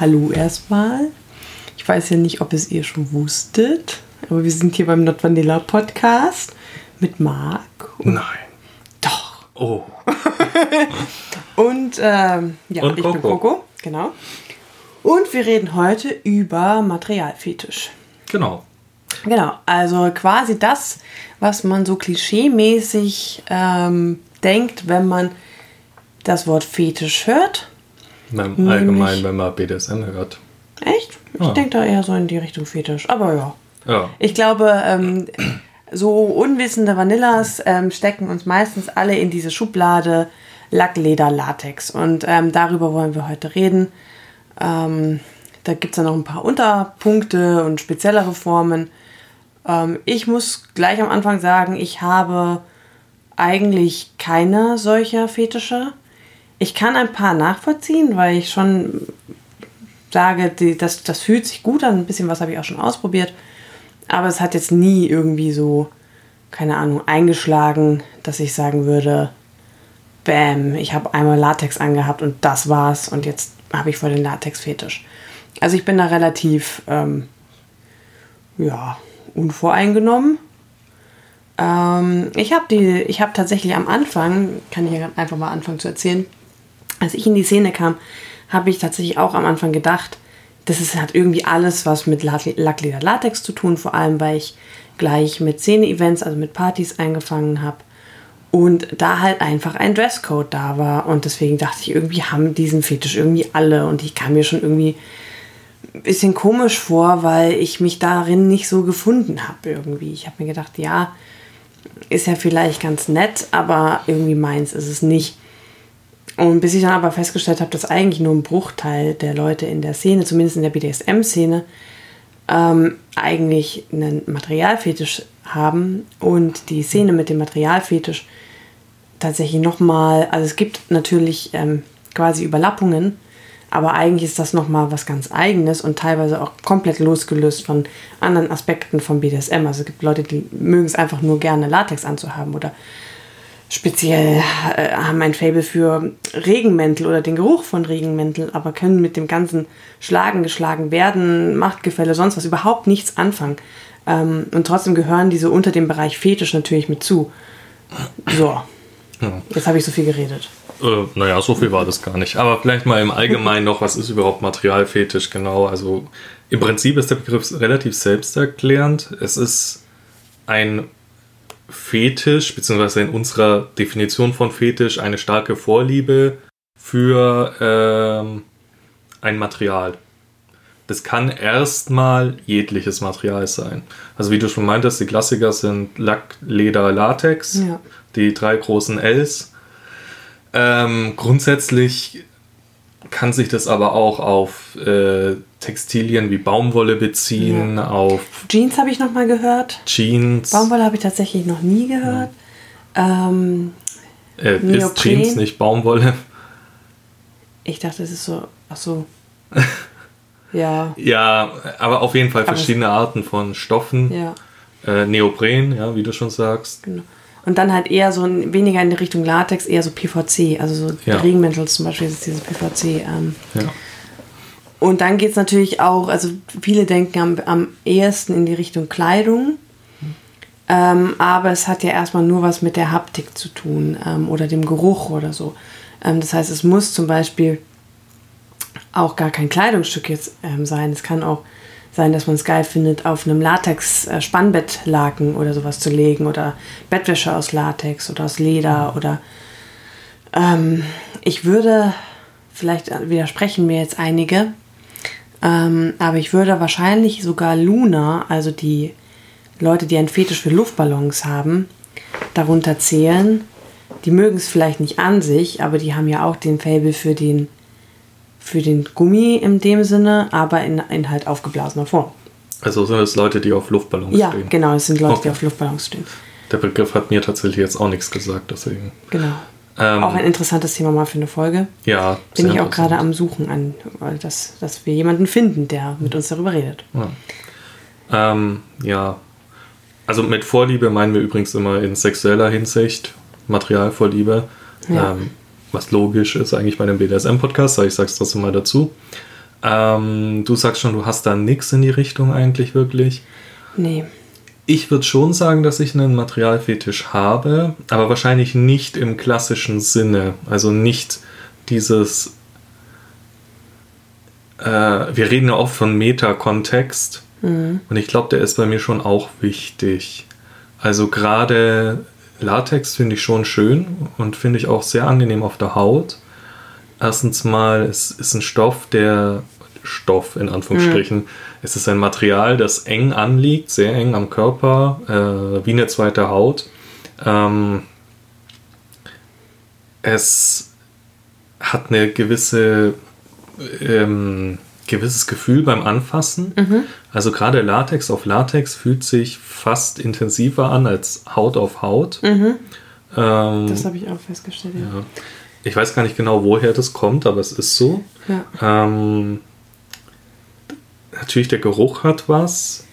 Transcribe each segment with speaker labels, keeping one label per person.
Speaker 1: hallo erstmal. Ich weiß ja nicht, ob es ihr schon wusstet, aber wir sind hier beim Not Vanilla Podcast mit Marc.
Speaker 2: Nein.
Speaker 1: Doch.
Speaker 2: Oh.
Speaker 1: Und ähm, ja,
Speaker 2: Und
Speaker 1: ich bin
Speaker 2: Coco.
Speaker 1: Coco, genau. Und wir reden heute über Materialfetisch.
Speaker 2: Genau.
Speaker 1: Genau, also quasi das, was man so klischeemäßig ähm, denkt, wenn man das Wort Fetisch hört.
Speaker 2: Beim Allgemeinen, wenn man BDSM hört.
Speaker 1: Echt? Ich
Speaker 2: Ah.
Speaker 1: denke da eher so in die Richtung Fetisch. Aber ja.
Speaker 2: Ja.
Speaker 1: Ich glaube, ähm, so unwissende Vanillas ähm, stecken uns meistens alle in diese Schublade Lack, Leder, Latex. Und ähm, darüber wollen wir heute reden. Ähm, da gibt es ja noch ein paar Unterpunkte und speziellere Formen. Ähm, ich muss gleich am Anfang sagen, ich habe eigentlich keine solcher Fetische. Ich kann ein paar nachvollziehen, weil ich schon sage, die, das, das fühlt sich gut an. Ein bisschen was habe ich auch schon ausprobiert. Aber es hat jetzt nie irgendwie so, keine Ahnung, eingeschlagen, dass ich sagen würde, Bäm, ich habe einmal Latex angehabt und das war's. Und jetzt habe ich voll den Latex-Fetisch. Also ich bin da relativ, ähm, ja, unvoreingenommen. Ähm, ich habe die, ich habe tatsächlich am Anfang, kann ich ja einfach mal anfangen zu erzählen, als ich in die Szene kam, habe ich tatsächlich auch am Anfang gedacht, das ist, hat irgendwie alles was mit Lackleder Latex zu tun, vor allem weil ich gleich mit Szene-Events, also mit Partys eingefangen habe und da halt einfach ein Dresscode da war und deswegen dachte ich, irgendwie haben diesen Fetisch irgendwie alle und ich kam mir schon irgendwie ein bisschen komisch vor, weil ich mich darin nicht so gefunden habe irgendwie. Ich habe mir gedacht, ja, ist ja vielleicht ganz nett, aber irgendwie meins ist es nicht. Und bis ich dann aber festgestellt habe, dass eigentlich nur ein Bruchteil der Leute in der Szene, zumindest in der BDSM-Szene, ähm, eigentlich einen Materialfetisch haben und die Szene mit dem Materialfetisch tatsächlich nochmal, also es gibt natürlich ähm, quasi Überlappungen, aber eigentlich ist das nochmal was ganz eigenes und teilweise auch komplett losgelöst von anderen Aspekten vom BDSM. Also es gibt Leute, die mögen es einfach nur gerne Latex anzuhaben oder speziell äh, haben ein Faible für Regenmäntel oder den Geruch von Regenmänteln, aber können mit dem ganzen Schlagen, geschlagen werden, Machtgefälle, sonst was überhaupt nichts anfangen. Ähm, und trotzdem gehören diese unter dem Bereich Fetisch natürlich mit zu. So,
Speaker 2: ja.
Speaker 1: jetzt habe ich so viel geredet.
Speaker 2: Äh, naja, so viel war das gar nicht. Aber vielleicht mal im Allgemeinen noch, was ist überhaupt Materialfetisch genau? Also im Prinzip ist der Begriff relativ selbsterklärend. Es ist ein Fetisch, beziehungsweise in unserer Definition von Fetisch eine starke Vorliebe für ähm, ein Material. Das kann erstmal jegliches Material sein. Also wie du schon meintest, die Klassiker sind Lack, Leder, Latex,
Speaker 1: Ja.
Speaker 2: die drei großen Ls. Ähm, grundsätzlich kann sich das aber auch auf äh, Textilien wie Baumwolle beziehen, auf
Speaker 1: Jeans habe ich noch mal gehört.
Speaker 2: Jeans.
Speaker 1: Baumwolle habe ich tatsächlich noch nie gehört. Ähm,
Speaker 2: äh, ist. Jeans nicht Baumwolle?
Speaker 1: ich dachte, es ist so, ach so. ja,
Speaker 2: Ja, aber auf jeden Fall verschiedene Arten von Stoffen.
Speaker 1: ja,
Speaker 2: Äh, Neopren, ja, wie du schon sagst.
Speaker 1: genau. Und dann halt eher so ein- weniger in die Richtung Latex, eher so PVC. Also so
Speaker 2: Ja.
Speaker 1: Regenmäntel zum Beispiel ist dieses PVC. Ähm,
Speaker 2: Ja.
Speaker 1: Und dann geht es natürlich auch, also viele denken am, am ehesten in die Richtung Kleidung. Ähm, aber es hat ja erstmal nur was mit der Haptik zu tun ähm, oder dem Geruch oder so. Ähm, das heißt, es muss zum Beispiel auch gar kein Kleidungsstück jetzt ähm, sein. Es kann auch sein, dass man es geil findet, auf einem Latex-Spannbettlaken oder sowas zu legen oder Bettwäsche aus Latex oder aus Leder oder ähm, ich würde, vielleicht widersprechen mir jetzt einige, ähm, aber ich würde wahrscheinlich sogar Luna, also die Leute, die einen Fetisch für Luftballons haben, darunter zählen. Die mögen es vielleicht nicht an sich, aber die haben ja auch den Fable für den, für den Gummi in dem Sinne, aber in, in halt aufgeblasener Form.
Speaker 2: Also sind es Leute, die auf Luftballons
Speaker 1: Ja,
Speaker 2: stehen.
Speaker 1: genau, es sind Leute, die
Speaker 2: Okay.
Speaker 1: auf Luftballons stehen.
Speaker 2: Der Begriff hat mir tatsächlich jetzt auch nichts gesagt, deswegen.
Speaker 1: Genau.
Speaker 2: Ähm,
Speaker 1: Auch ein interessantes Thema mal für eine Folge.
Speaker 2: ja,
Speaker 1: Bin ich auch gerade am Suchen an, weil das, dass wir jemanden finden, der mit uns darüber redet.
Speaker 2: Ja. Ähm, ja. Also mit Vorliebe meinen wir übrigens immer in sexueller Hinsicht, Materialvorliebe.
Speaker 1: Ja.
Speaker 2: Ähm, was logisch ist eigentlich bei einem BDSM-Podcast, aber ich sage es trotzdem mal dazu. Ähm, du sagst schon, du hast da nichts in die Richtung eigentlich wirklich.
Speaker 1: Nee.
Speaker 2: Ich würde schon sagen, dass ich einen Materialfetisch habe, aber wahrscheinlich nicht im klassischen Sinne. Also nicht dieses. Äh, wir reden ja oft von Metakontext.
Speaker 1: Mhm.
Speaker 2: Und ich glaube, der ist bei mir schon auch wichtig. Also gerade Latex finde ich schon schön und finde ich auch sehr angenehm auf der Haut. Erstens mal, es ist ein Stoff, der Stoff in Anführungsstrichen. Es ist ein Material, das eng anliegt, sehr eng am Körper, äh, wie eine zweite Haut. Ähm, es hat eine gewisse ähm, gewisses Gefühl beim Anfassen. Also gerade Latex auf Latex fühlt sich fast intensiver an als Haut auf Haut. Ähm,
Speaker 1: Das habe ich auch festgestellt. Ja.
Speaker 2: ja. Ich weiß gar nicht genau, woher das kommt, aber es ist so.
Speaker 1: Ja.
Speaker 2: Ähm, natürlich, der Geruch hat was.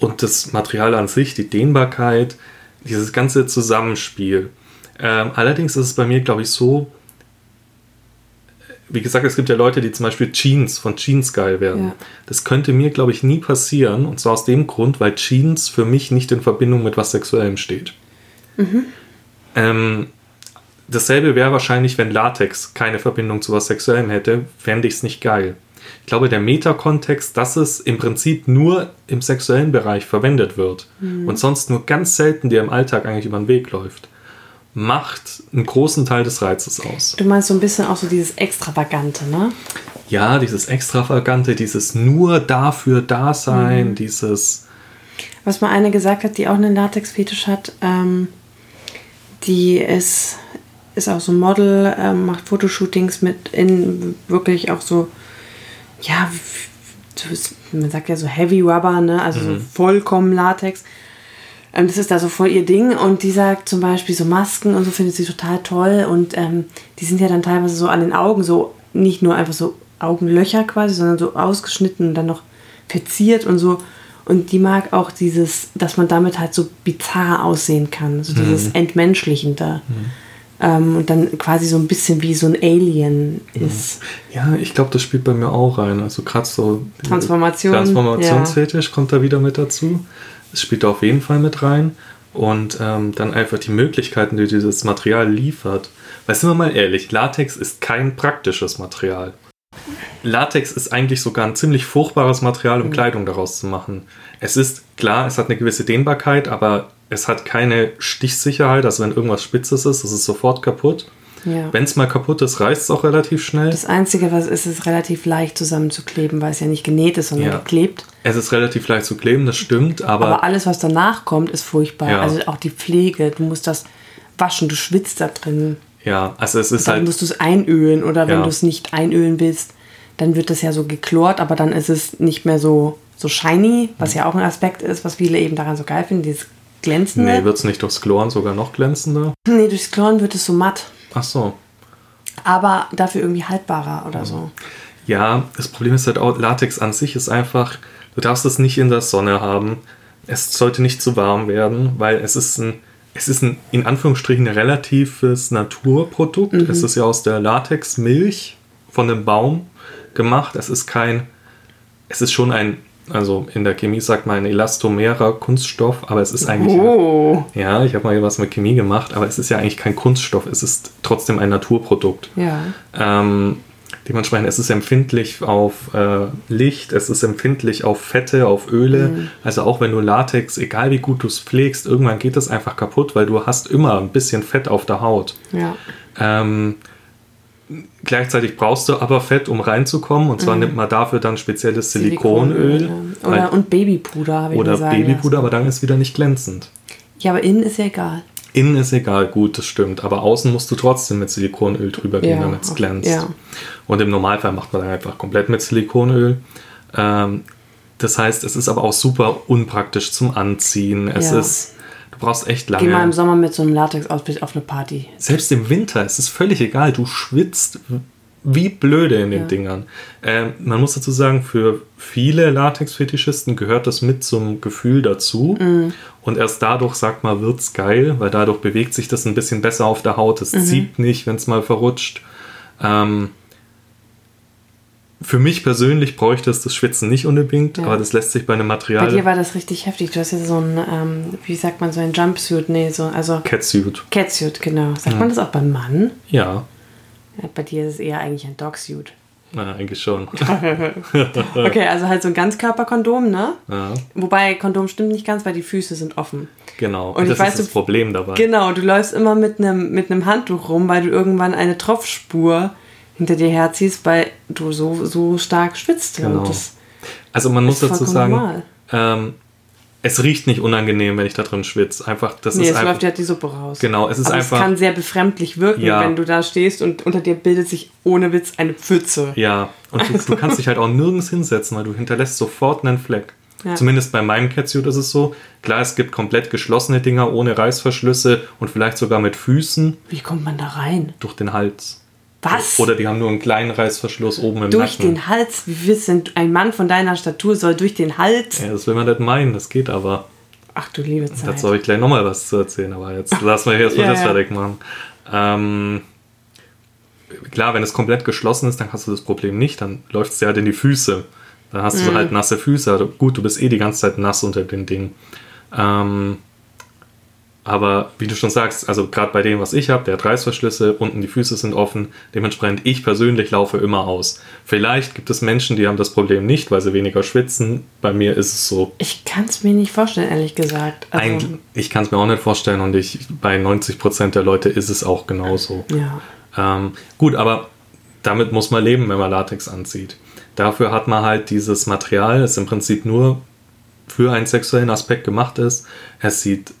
Speaker 2: Und das Material an sich, die Dehnbarkeit, dieses ganze Zusammenspiel. Ähm, allerdings ist es bei mir, glaube ich, so, wie gesagt, es gibt ja Leute, die zum Beispiel Jeans von Jeans geil werden.
Speaker 1: Ja.
Speaker 2: Das könnte mir, glaube ich, nie passieren. Und zwar aus dem Grund, weil Jeans für mich nicht in Verbindung mit was Sexuellem steht. Ähm, dasselbe wäre wahrscheinlich, wenn Latex keine Verbindung zu was Sexuellem hätte, fände ich es nicht geil. Ich glaube, der Metakontext, dass es im Prinzip nur im sexuellen Bereich verwendet wird und sonst nur ganz selten dir im Alltag eigentlich über den Weg läuft, macht einen großen Teil des Reizes aus.
Speaker 1: Du meinst so ein bisschen auch so dieses Extravagante, ne?
Speaker 2: Ja, dieses Extravagante, dieses nur dafür da sein,
Speaker 1: Mhm.
Speaker 2: dieses.
Speaker 1: Was mal eine gesagt hat, die auch einen Latex-Fetisch hat, ähm, die ist, ist auch so Model, ähm, macht Fotoshootings mit in wirklich auch so, ja, man sagt ja so Heavy Rubber, ne? Also so vollkommen Latex. Ähm, das ist da so voll ihr Ding und die sagt zum Beispiel so Masken und so findet sie total toll und ähm, die sind ja dann teilweise so an den Augen so nicht nur einfach so Augenlöcher quasi, sondern so ausgeschnitten und dann noch verziert und so. Und die mag auch dieses, dass man damit halt so bizarr aussehen kann, so dieses Entmenschlichende. Ähm, und dann quasi so ein bisschen wie so ein Alien ist.
Speaker 2: Ja, ich glaube, das spielt bei mir auch rein. Also gerade so. die
Speaker 1: Transformation,
Speaker 2: Transformationsfetisch kommt da wieder mit dazu. Es spielt da auf jeden Fall mit rein. Und ähm, dann einfach die Möglichkeiten, die dieses Material liefert. Weil sind wir mal ehrlich, Latex ist kein praktisches Material. Latex ist eigentlich sogar ein ziemlich furchtbares Material, um Kleidung daraus zu machen. Es ist klar, es hat eine gewisse Dehnbarkeit, aber es hat keine Stichsicherheit. Also wenn irgendwas Spitzes ist, ist es sofort kaputt.
Speaker 1: Ja.
Speaker 2: Wenn es mal kaputt ist, reißt es auch relativ schnell.
Speaker 1: Das Einzige, was ist, ist relativ leicht zusammenzukleben, weil es ja nicht genäht ist, sondern
Speaker 2: Ja.
Speaker 1: geklebt.
Speaker 2: Es ist relativ leicht zu kleben, das stimmt, aber,
Speaker 1: Aber alles, was danach kommt, ist furchtbar.
Speaker 2: Ja.
Speaker 1: Also auch die Pflege, du musst das waschen, du schwitzt da drin.
Speaker 2: ja, also es ist
Speaker 1: Dann
Speaker 2: halt,
Speaker 1: musst du es einölen oder wenn du es nicht einölen willst, dann wird das ja so geklort, aber dann ist es nicht mehr so, so shiny, was ja auch ein Aspekt ist, was viele eben daran so geil finden, dieses Glänzende.
Speaker 2: nee, wird es nicht durchs Chloren sogar noch glänzender?
Speaker 1: Nee, durchs Kloren wird es so matt,
Speaker 2: Ach so.
Speaker 1: aber dafür irgendwie haltbarer oder so.
Speaker 2: Ja, das Problem ist halt auch, Latex an sich ist einfach, du darfst es nicht in der Sonne haben. Es sollte nicht zu warm werden, weil es ist ein, es ist ein, in Anführungsstrichen, relatives Naturprodukt. Es ist ja aus der Latexmilch von einem Baum gemacht. Es ist kein, es ist schon ein, also in der Chemie sagt man ein elastomerer Kunststoff, aber es ist eigentlich
Speaker 1: Oh,
Speaker 2: Ja, ich habe mal was mit Chemie gemacht, aber es ist ja eigentlich kein Kunststoff, es ist trotzdem ein Naturprodukt.
Speaker 1: ja.
Speaker 2: Ähm, dementsprechend, es ist empfindlich auf äh, Licht, es ist empfindlich auf Fette, auf Öle. Also auch wenn du Latex, egal wie gut du es pflegst, irgendwann geht es einfach kaputt, weil du hast immer ein bisschen Fett auf der Haut.
Speaker 1: Ja.
Speaker 2: Ähm, gleichzeitig brauchst du aber Fett, um reinzukommen. Und zwar nimmt man dafür dann spezielles Silikonöl.
Speaker 1: ja. Oder, und Babypuder, habe ich
Speaker 2: oder
Speaker 1: sagen
Speaker 2: Babypuder, aber
Speaker 1: lassen.
Speaker 2: dann ist wieder nicht glänzend.
Speaker 1: Ja, aber innen ist ja egal.
Speaker 2: Innen ist egal, gut, das stimmt. Aber außen musst du trotzdem mit Silikonöl drüber gehen,
Speaker 1: Ja,
Speaker 2: damit es glänzt.
Speaker 1: ja.
Speaker 2: Und im Normalfall macht man dann einfach komplett mit Silikonöl. Ähm, das heißt, es ist aber auch super unpraktisch zum Anziehen. Es
Speaker 1: Ja.
Speaker 2: ist, du brauchst echt
Speaker 1: Geh mal im
Speaker 2: lange.
Speaker 1: Sommer mit so einem Latex-Outfit auf eine Party.
Speaker 2: Selbst im Winter ist es völlig egal. Du schwitzt wie blöde in den
Speaker 1: Ja.
Speaker 2: Dingern. Ähm, man muss dazu sagen, für viele Latex-Fetischisten gehört das mit zum Gefühl dazu.
Speaker 1: Mhm.
Speaker 2: Und erst dadurch, sagt man, wird's geil, weil dadurch bewegt sich das ein bisschen besser auf der Haut. Es
Speaker 1: Mhm.
Speaker 2: zieht nicht, wenn es mal verrutscht. Ähm, für mich persönlich bräuchte es das Schwitzen nicht unbedingt, aber das lässt sich bei einem Material.
Speaker 1: Bei dir war das richtig heftig. Du hast ja so ein, ähm, wie sagt man, so ein Jumpsuit, nee, so, also
Speaker 2: Catsuit.
Speaker 1: Catsuit, genau. Sagt man das auch beim Mann?
Speaker 2: Ja,
Speaker 1: Ja, bei dir ist es eher eigentlich ein Dogsuit.
Speaker 2: na, eigentlich schon.
Speaker 1: Okay, also halt so ein Ganzkörperkondom, ne?
Speaker 2: ja,
Speaker 1: Wobei Kondom stimmt nicht ganz, weil die Füße sind offen.
Speaker 2: genau.
Speaker 1: Und ich
Speaker 2: das
Speaker 1: weiß,
Speaker 2: ist das
Speaker 1: du-
Speaker 2: Problem dabei.
Speaker 1: Genau, du läufst immer mit einem mit einem Handtuch rum, weil du irgendwann eine Tropfspur hinter dir herziehst, weil du so, so stark schwitzt.
Speaker 2: Genau.
Speaker 1: Und das
Speaker 2: Also man muss dazu sagen, ähm, es riecht nicht unangenehm, wenn ich da drin schwitze. Einfach, das
Speaker 1: nee,
Speaker 2: ist
Speaker 1: es
Speaker 2: einfach.
Speaker 1: läuft ja die Suppe raus.
Speaker 2: Genau, es ist
Speaker 1: Aber
Speaker 2: einfach-
Speaker 1: es kann sehr befremdlich wirken,
Speaker 2: Ja.
Speaker 1: wenn du da stehst und unter dir bildet sich ohne Witz eine Pfütze.
Speaker 2: Ja, und du, du kannst dich halt auch nirgends hinsetzen, weil du hinterlässt sofort einen Fleck.
Speaker 1: Ja.
Speaker 2: Zumindest bei meinem Catsuit ist es so. Klar, es gibt komplett geschlossene Dinger ohne Reißverschlüsse und vielleicht sogar mit Füßen
Speaker 1: Wie kommt man da rein?
Speaker 2: durch den Hals.
Speaker 1: Was?
Speaker 2: Oder die haben nur einen kleinen Reißverschluss oben im
Speaker 1: durch
Speaker 2: Nacken.
Speaker 1: den Hals? Willst denn ein Mann von deiner Statur soll durch den Hals?
Speaker 2: Ja, das will man nicht meinen, das geht aber.
Speaker 1: Ach du liebe Zeit.
Speaker 2: Dazu habe ich gleich nochmal was zu erzählen, aber jetzt lassen wir erstmal
Speaker 1: Ja,
Speaker 2: das fertig machen. Ähm, klar, wenn es komplett geschlossen ist, dann hast du das Problem nicht, dann läuft es dir halt in die Füße. Dann hast
Speaker 1: Mhm.
Speaker 2: du halt nasse Füße. Also gut, du bist eh die ganze Zeit nass unter dem Ding. Ähm, aber wie du schon sagst, also gerade bei dem, was ich habe, der hat Reißverschlüsse, unten die Füße sind offen. Dementsprechend, ich persönlich laufe immer aus. Vielleicht gibt es Menschen, die haben das Problem nicht, weil sie weniger schwitzen. Bei mir ist es so,
Speaker 1: Ich kann es mir nicht vorstellen, ehrlich gesagt. Also,
Speaker 2: Eigentlich, ich kann es mir auch nicht vorstellen und ich, bei 90% der Leute ist es auch genauso.
Speaker 1: ja.
Speaker 2: Ähm, gut, aber damit muss man leben, wenn man Latex anzieht. Dafür hat man halt dieses Material, das im Prinzip nur für einen sexuellen Aspekt gemacht ist. Es sieht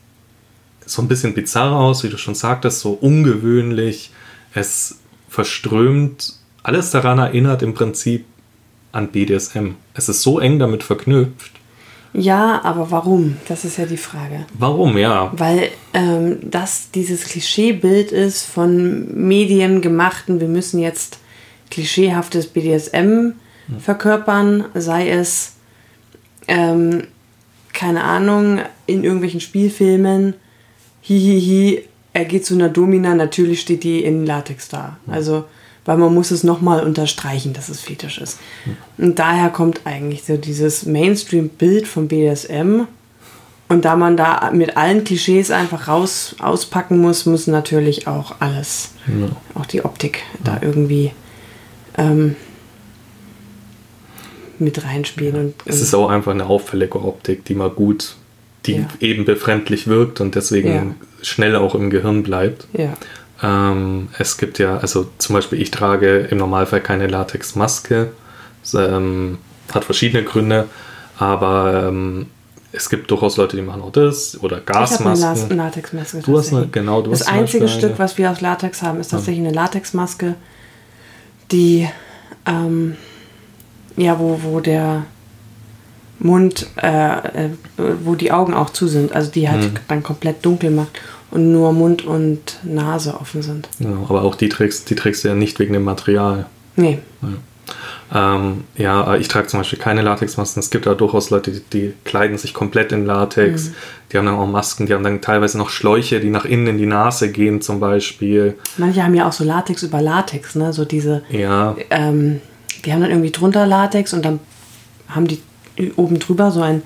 Speaker 2: so ein bisschen bizarr aus, wie du schon sagtest, so ungewöhnlich. Es verströmt. Alles daran erinnert im Prinzip an BDSM. Es ist so eng damit verknüpft.
Speaker 1: ja, aber warum? Das ist ja die Frage.
Speaker 2: Warum? Ja,
Speaker 1: Weil ähm, das dieses Klischeebild ist von mediengemachten, wir müssen jetzt klischeehaftes BDSM verkörpern, sei es, ähm, keine Ahnung, in irgendwelchen Spielfilmen, hihihi, er geht zu einer Domina, natürlich steht die in Latex da. Also, weil man muss es nochmal unterstreichen, dass es fetisch ist. Und daher kommt eigentlich so dieses Mainstream-Bild von BDSM, und da man da mit allen Klischees einfach raus auspacken muss, muss natürlich auch alles,
Speaker 2: Ja.
Speaker 1: auch die Optik da irgendwie ähm, mit reinspielen. Und,
Speaker 2: Es ist auch einfach eine auffällige Optik, die mal gut, die
Speaker 1: Ja.
Speaker 2: eben befremdlich wirkt und deswegen
Speaker 1: Ja.
Speaker 2: schnell auch im Gehirn bleibt.
Speaker 1: ja.
Speaker 2: Ähm, es gibt ja, also zum Beispiel, ich trage im Normalfall keine Latexmaske. Das, ähm, hat verschiedene Gründe, aber ähm, es gibt durchaus Leute, die machen auch das oder
Speaker 1: Ich habe eine Las-
Speaker 2: Gasmasken.
Speaker 1: Latexmaske.
Speaker 2: Du hast eine, genau, du
Speaker 1: das
Speaker 2: hast
Speaker 1: einzige
Speaker 2: Beispiel
Speaker 1: Stück, was wir aus Latex haben, ist tatsächlich eine Latexmaske, die, ähm, ja, wo, wo der Mund, äh, äh, wo die Augen auch zu sind, also die halt
Speaker 2: Mhm.
Speaker 1: dann komplett dunkel macht und nur Mund und Nase offen sind.
Speaker 2: Genau, aber auch die trägst, die trägst du ja nicht wegen dem Material.
Speaker 1: Nee,
Speaker 2: Ähm, ja, ich trage zum Beispiel keine Latexmasken. Es gibt da durchaus Leute, die, die kleiden sich komplett in Latex. Die haben dann auch Masken, die haben dann teilweise noch Schläuche, die nach innen in die Nase gehen zum Beispiel.
Speaker 1: manche haben ja auch so Latex über Latex, ne, so diese,
Speaker 2: Ja,
Speaker 1: ähm, die haben dann irgendwie drunter Latex und dann haben die oben drüber so eine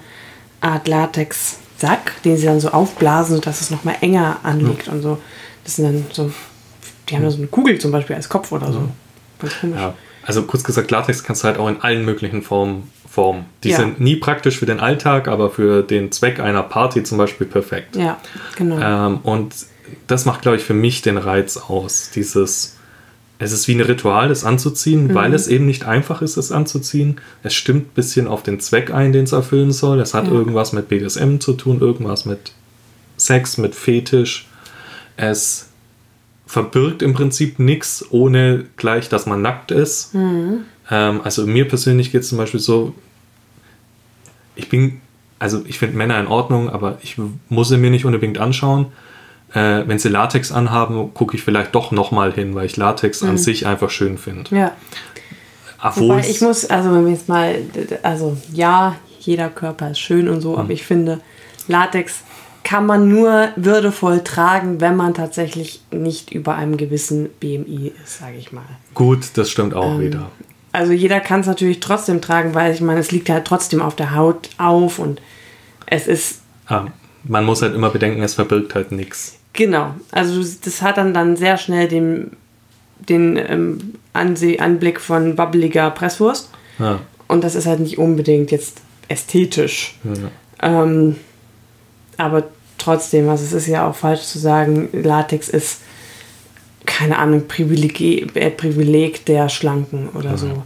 Speaker 1: Art Latex-Sack, den sie dann so aufblasen, sodass es nochmal enger anliegt und so. Das sind dann so, die haben da so eine Kugel zum Beispiel als Kopf oder so.
Speaker 2: Ja. Also kurz gesagt, Latex kannst du halt auch in allen möglichen Formen formen. Die
Speaker 1: Ja.
Speaker 2: sind nie praktisch für den Alltag, aber für den Zweck einer Party zum Beispiel perfekt.
Speaker 1: Ja, genau.
Speaker 2: Ähm, und das macht, glaube ich, für mich den Reiz aus. Dieses, es ist wie ein Ritual, das anzuziehen,
Speaker 1: Mhm.
Speaker 2: weil es eben nicht einfach ist, es anzuziehen. Es stimmt ein bisschen auf den Zweck ein, den es erfüllen soll. Es hat
Speaker 1: Ja.
Speaker 2: irgendwas mit BDSM zu tun, irgendwas mit Sex, mit Fetisch. Es verbirgt im Prinzip nichts, ohne gleich, dass man nackt ist.
Speaker 1: Mhm.
Speaker 2: Ähm, also mir persönlich geht es zum Beispiel so, ich bin, also ich finde Männer in Ordnung, aber ich muss sie mir nicht unbedingt anschauen. Äh, wenn sie Latex anhaben, gucke ich vielleicht doch nochmal hin, weil ich Latex an sich einfach schön finde.
Speaker 1: ja.
Speaker 2: Obwohl
Speaker 1: Mhm. Wobei ich muss, also wenn wir jetzt mal, also ja, jeder Körper ist schön und so,
Speaker 2: Mhm.
Speaker 1: aber ich finde, Latex kann man nur würdevoll tragen, wenn man tatsächlich nicht über einem gewissen BMI ist, sage ich mal.
Speaker 2: gut, das stimmt auch
Speaker 1: Ähm,
Speaker 2: wieder.
Speaker 1: Also jeder kann es natürlich trotzdem tragen, weil ich meine, es liegt halt trotzdem auf der Haut auf und es ist.
Speaker 2: Ah, man muss halt immer bedenken, es verbirgt halt nichts.
Speaker 1: Genau. Also das hat dann, dann sehr schnell den, den ähm, Anseh Anblick von wabbeliger Presswurst.
Speaker 2: Ja.
Speaker 1: Und das ist halt nicht unbedingt jetzt ästhetisch.
Speaker 2: Ja.
Speaker 1: Ähm, aber trotzdem, also es ist ja auch falsch zu sagen, Latex ist, keine Ahnung, Privileg, äh, Privileg der Schlanken oder so.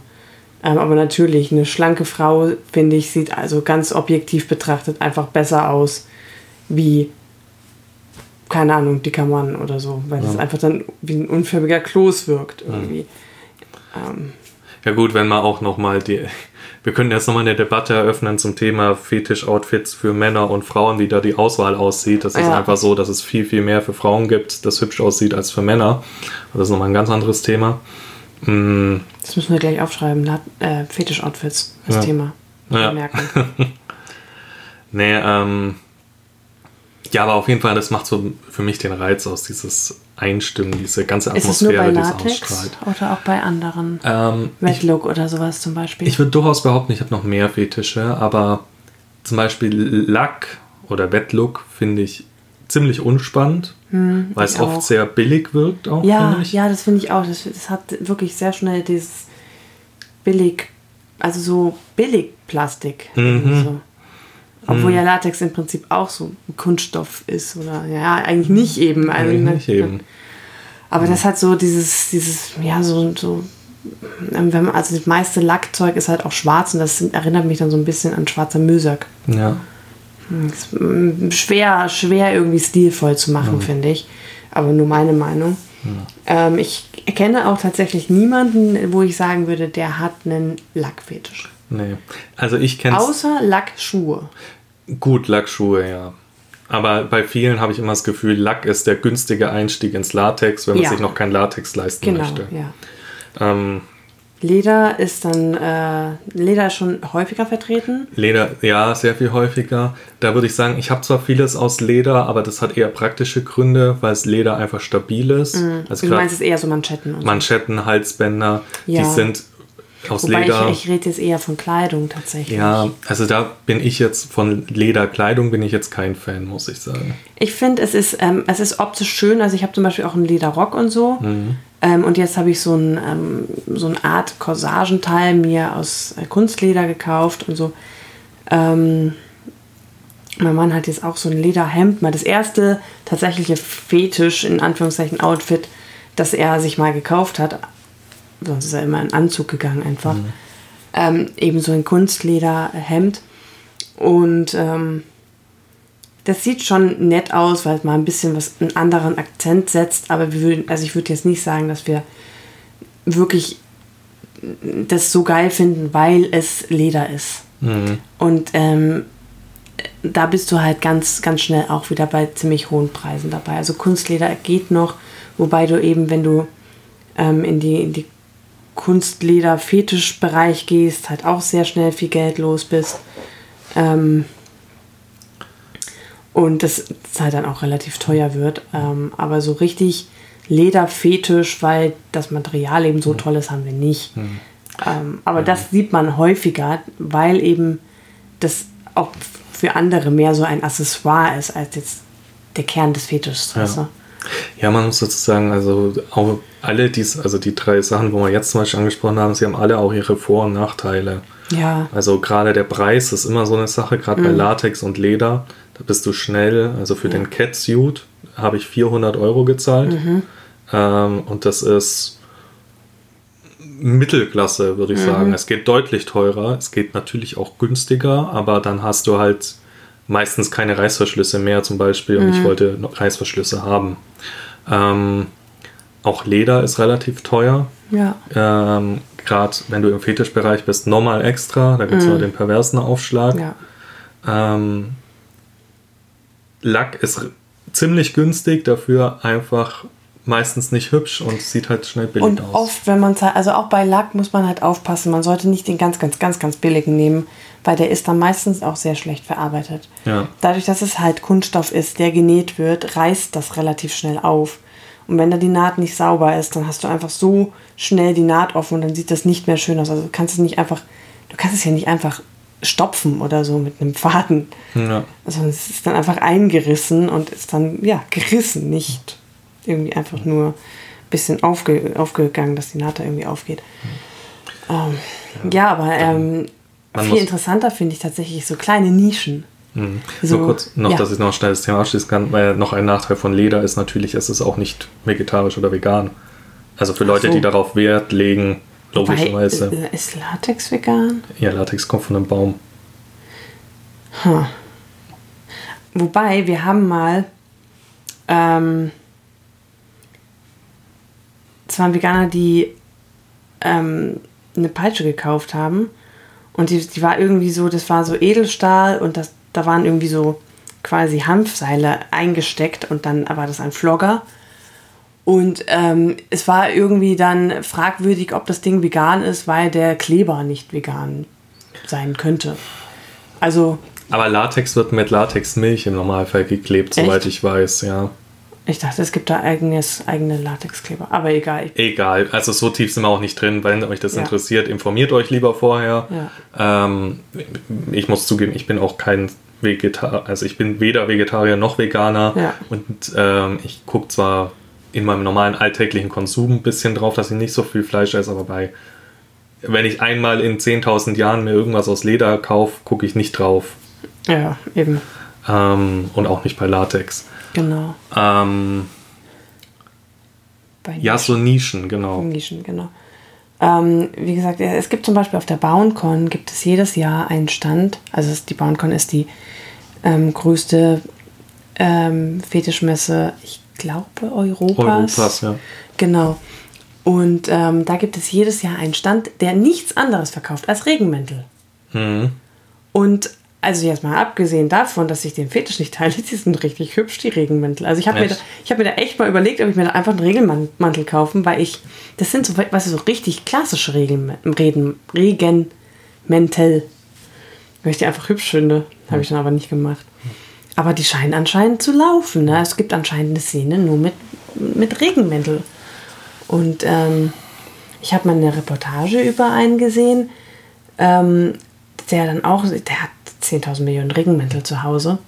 Speaker 1: Ähm, aber natürlich, eine schlanke Frau, finde ich, sieht also ganz objektiv betrachtet einfach besser aus wie, keine Ahnung, dicker Mann oder so, weil das
Speaker 2: Ja.
Speaker 1: einfach dann wie ein unförmiger Kloß wirkt irgendwie. Ähm,
Speaker 2: Ja gut, wenn man auch nochmal die... Wir können jetzt nochmal eine Debatte eröffnen zum Thema Fetisch-Outfits für Männer und Frauen, wie da die Auswahl aussieht. Das ist
Speaker 1: Ja.
Speaker 2: einfach so, dass es viel, viel mehr für Frauen gibt, das hübsch aussieht, als für Männer. Das ist nochmal ein ganz anderes Thema. Mm,
Speaker 1: das müssen wir gleich aufschreiben, äh, Fetisch-Outfits, das
Speaker 2: Ja.
Speaker 1: Thema.
Speaker 2: Ja.
Speaker 1: Merken.
Speaker 2: Nee, ähm. Ja, aber auf jeden Fall, das macht so für mich den Reiz aus, dieses Einstimmen, diese ganze
Speaker 1: Ist es nur bei
Speaker 2: Atmosphäre, die es ausstrahlt.
Speaker 1: oder auch bei anderen?
Speaker 2: Ähm,
Speaker 1: Red
Speaker 2: ich
Speaker 1: Look oder sowas zum Beispiel.
Speaker 2: ich würde durchaus behaupten, ich habe noch mehr Fetische, aber zum Beispiel Lack oder Wetlook finde ich ziemlich unspannend, weil es
Speaker 1: Hm, ich auch.
Speaker 2: oft sehr billig wirkt auch,
Speaker 1: ja, ja, das finde ich auch. Das, das hat wirklich sehr schnell dieses billig, also so Billigplastik.
Speaker 2: Mhm.
Speaker 1: So. Obwohl ja Latex im Prinzip auch so ein Kunststoff ist oder ja, eigentlich nicht eben. Also,
Speaker 2: Eigentlich
Speaker 1: ne-
Speaker 2: nicht eben.
Speaker 1: Aber das hat so dieses, dieses, ja, so, so, ähm, wenn man, also das meiste Lackzeug ist halt auch schwarz und das erinnert mich dann so ein bisschen an schwarzer Mösak.
Speaker 2: Ja.
Speaker 1: Mm, schwer, schwer irgendwie stilvoll zu machen, finde ich. Aber nur meine Meinung. Ähm, ich kenne auch tatsächlich niemanden, wo ich sagen würde, der hat einen Lackfetisch.
Speaker 2: Nee. Also ich kenne
Speaker 1: Außer Lackschuhe.
Speaker 2: Gut, Lackschuhe, ja. Aber bei vielen habe ich immer das Gefühl, Lack ist der günstige Einstieg ins Latex, wenn man
Speaker 1: Ja.
Speaker 2: sich noch kein Latex leisten
Speaker 1: Genau,
Speaker 2: möchte.
Speaker 1: ja.
Speaker 2: Ähm,
Speaker 1: Leder ist dann, äh, Leder schon häufiger vertreten.
Speaker 2: Leder, ja, sehr viel häufiger. Da würde ich sagen, ich habe zwar vieles aus Leder, aber das hat eher praktische Gründe, weil es Leder einfach stabil ist. Also
Speaker 1: du meinst es eher so Manschetten und.
Speaker 2: Manschetten, Halsbänder,
Speaker 1: Ja.
Speaker 2: die sind aus
Speaker 1: Wobei
Speaker 2: Leder.
Speaker 1: ich, ich rede jetzt eher von Kleidung tatsächlich.
Speaker 2: ja, also da bin ich jetzt von Lederkleidung bin ich jetzt kein Fan, muss ich sagen.
Speaker 1: Ich finde, es ist, ähm, es ist optisch schön. Also ich habe zum Beispiel auch einen Lederrock und so.
Speaker 2: Mhm.
Speaker 1: Ähm, und jetzt habe ich so ein, ähm, so eine Art Corsagenteil mir aus äh, Kunstleder gekauft und so. Ähm, mein Mann hat jetzt auch so ein Lederhemd, mal das erste tatsächliche Fetisch, in Anführungszeichen Outfit, das er sich mal gekauft hat. Sonst ist er immer in Anzug gegangen einfach. Ähm, eben so ein Kunstlederhemd. Und ähm, das sieht schon nett aus, weil es mal ein bisschen was einen anderen Akzent setzt, aber wir würden, also ich würde jetzt nicht sagen, dass wir wirklich das so geil finden, weil es Leder ist.
Speaker 2: Mhm.
Speaker 1: Und ähm, da bist du halt ganz, ganz schnell auch wieder bei ziemlich hohen Preisen dabei. Also Kunstleder geht noch, wobei du eben, wenn du ähm, in die, in die Kunstleder-Fetisch-Bereich gehst, halt auch sehr schnell viel Geld los bist. Ähm, und das das halt dann auch relativ teuer wird. Ähm, aber so richtig Lederfetisch, weil das Material eben so toll ist, haben wir nicht. Ähm, aber das sieht man häufiger, weil eben das auch für andere mehr so ein Accessoire ist, als jetzt der Kern des Fetisches. weißt du?
Speaker 2: Ja, man muss sozusagen, also auch alle dies, also die drei Sachen, wo wir jetzt zum Beispiel angesprochen haben, sie haben alle auch ihre Vor- und Nachteile.
Speaker 1: Ja,
Speaker 2: Also gerade der Preis ist immer so eine Sache, gerade bei Latex und Leder, da bist du schnell, also für den Catsuit habe ich 400 Euro gezahlt. Ähm, und das ist Mittelklasse, würde ich sagen. Es geht deutlich teurer, es geht natürlich auch günstiger, aber dann hast du halt meistens keine Reißverschlüsse mehr zum Beispiel und ich wollte noch Reißverschlüsse haben. Ähm, auch Leder ist relativ teuer.
Speaker 1: ja.
Speaker 2: Ähm, Gerade wenn du im Fetischbereich bist, nochmal extra. Da gibt es noch den perversen Aufschlag.
Speaker 1: ja.
Speaker 2: Ähm, Lack ist ziemlich günstig, dafür einfach meistens nicht hübsch und sieht halt schnell billig
Speaker 1: Und
Speaker 2: aus.
Speaker 1: oft, wenn man also auch bei Lack muss man halt aufpassen, man sollte nicht den ganz, ganz, ganz, ganz billigen nehmen, weil der ist dann meistens auch sehr schlecht verarbeitet.
Speaker 2: Ja.
Speaker 1: Dadurch, dass es halt Kunststoff ist, der genäht wird, reißt das relativ schnell auf. Und wenn da die Naht nicht sauber ist, dann hast du einfach so schnell die Naht offen und dann sieht das nicht mehr schön aus. Also du kannst es nicht einfach, du kannst es ja nicht einfach stopfen oder so mit einem Faden. Ja. Also es ist dann einfach eingerissen und ist dann, ja, gerissen, nicht irgendwie einfach nur ein bisschen aufge, aufgegangen, dass die Naht da irgendwie aufgeht. Ähm, ja. ja. aber ähm, viel interessanter finde ich tatsächlich so kleine Nischen.
Speaker 2: Mhm. So, Nur kurz noch, ja. dass ich noch schnell das Thema abschließen kann, weil noch ein Nachteil von Leder ist natürlich, es ist auch nicht vegetarisch oder vegan. Also für Leute, so. die darauf Wert legen, logischerweise.
Speaker 1: Wobei, ist Latex vegan?
Speaker 2: Ja, Latex kommt von einem Baum.
Speaker 1: Huh. Wobei, wir haben mal ähm, es waren Veganer, die ähm, eine Peitsche gekauft haben und die, die war irgendwie so, das war so Edelstahl und das, da waren irgendwie so quasi Hanfseile eingesteckt und dann war das ein Flogger. Und ähm, es war irgendwie dann fragwürdig, ob das Ding vegan ist, weil der Kleber nicht vegan sein könnte. Also.
Speaker 2: Aber Latex wird mit Latexmilch im Normalfall geklebt, echt? soweit ich weiß, ja.
Speaker 1: Ich dachte, es gibt da eigenes, eigene Latexkleber, aber egal.
Speaker 2: Egal, also so tief sind wir auch nicht drin. Wenn euch das ja. interessiert, informiert euch lieber vorher. Ja. Ähm, ich muss zugeben, ich bin auch kein Vegetarier, also ich bin weder Vegetarier noch Veganer ja. und ähm, ich gucke zwar in meinem normalen alltäglichen Konsum ein bisschen drauf, dass ich nicht so viel Fleisch esse, aber bei, wenn ich einmal in 10.000 Jahren mir irgendwas aus Leder kaufe, gucke ich nicht drauf.
Speaker 1: Ja, eben.
Speaker 2: Ähm, und auch nicht bei Latex.
Speaker 1: Genau.
Speaker 2: Ähm, ja, so Nischen, genau.
Speaker 1: Nischen, genau. Ähm, wie gesagt, es gibt zum Beispiel auf der BauenCon gibt es jedes Jahr einen Stand. Also die BauenCon ist die ähm, größte ähm, Fetischmesse, ich glaube, Europas. Europas, ja. Genau. Und ähm, da gibt es jedes Jahr einen Stand, der nichts anderes verkauft als Regenmäntel. Mhm. Und also jetzt mal abgesehen davon, dass ich den Fetisch nicht teile, die sind richtig hübsch, die Regenmäntel. Also ich habe mir, da, hab mir da echt mal überlegt, ob ich mir da einfach einen Regenmantel kaufen, weil ich, das sind so, was so richtig klassische Regenmäntel, Regenmäntel. Weil ich die einfach hübsch finde. Habe ich dann aber nicht gemacht. Aber die scheinen anscheinend zu laufen. Ne? Es gibt anscheinend eine Szene nur mit, mit Regenmäntel. Und ähm, ich habe mal eine Reportage über einen gesehen, ähm, der dann auch, der hat 10.000 Millionen Regenmäntel zu Hause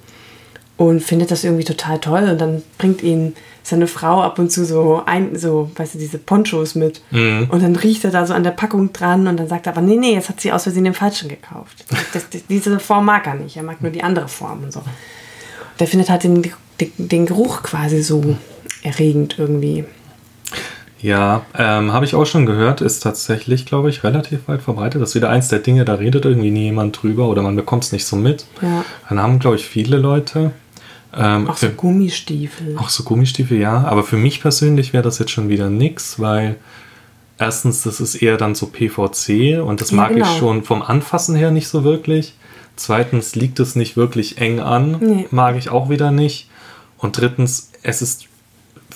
Speaker 1: und findet das irgendwie total toll und dann bringt ihn seine Frau ab und zu so ein, so, weißt du, diese Ponchos mit. Mhm. Und dann riecht er da so an der Packung dran und dann sagt er aber, nee, nee, jetzt hat sie aus Versehen den falschen gekauft. Das, das, diese Form mag er nicht, er mag nur die andere Form und so. Der findet halt den, den, den Geruch quasi so erregend irgendwie.
Speaker 2: Ja, ähm, habe ich auch schon gehört, ist tatsächlich, glaube ich, relativ weit verbreitet. Das ist wieder eins der Dinge, da redet irgendwie nie jemand drüber oder man bekommt es nicht so mit. Ja. Dann haben, glaube ich, viele Leute.
Speaker 1: Ähm, auch so für, Gummistiefel.
Speaker 2: Auch so Gummistiefel, ja. Aber für mich persönlich wäre das jetzt schon wieder nix, weil erstens, das ist eher dann so PVC und das ja, mag genau. ich schon vom Anfassen her nicht so wirklich. Zweitens liegt es nicht wirklich eng an, nee. mag ich auch wieder nicht. Und drittens, es ist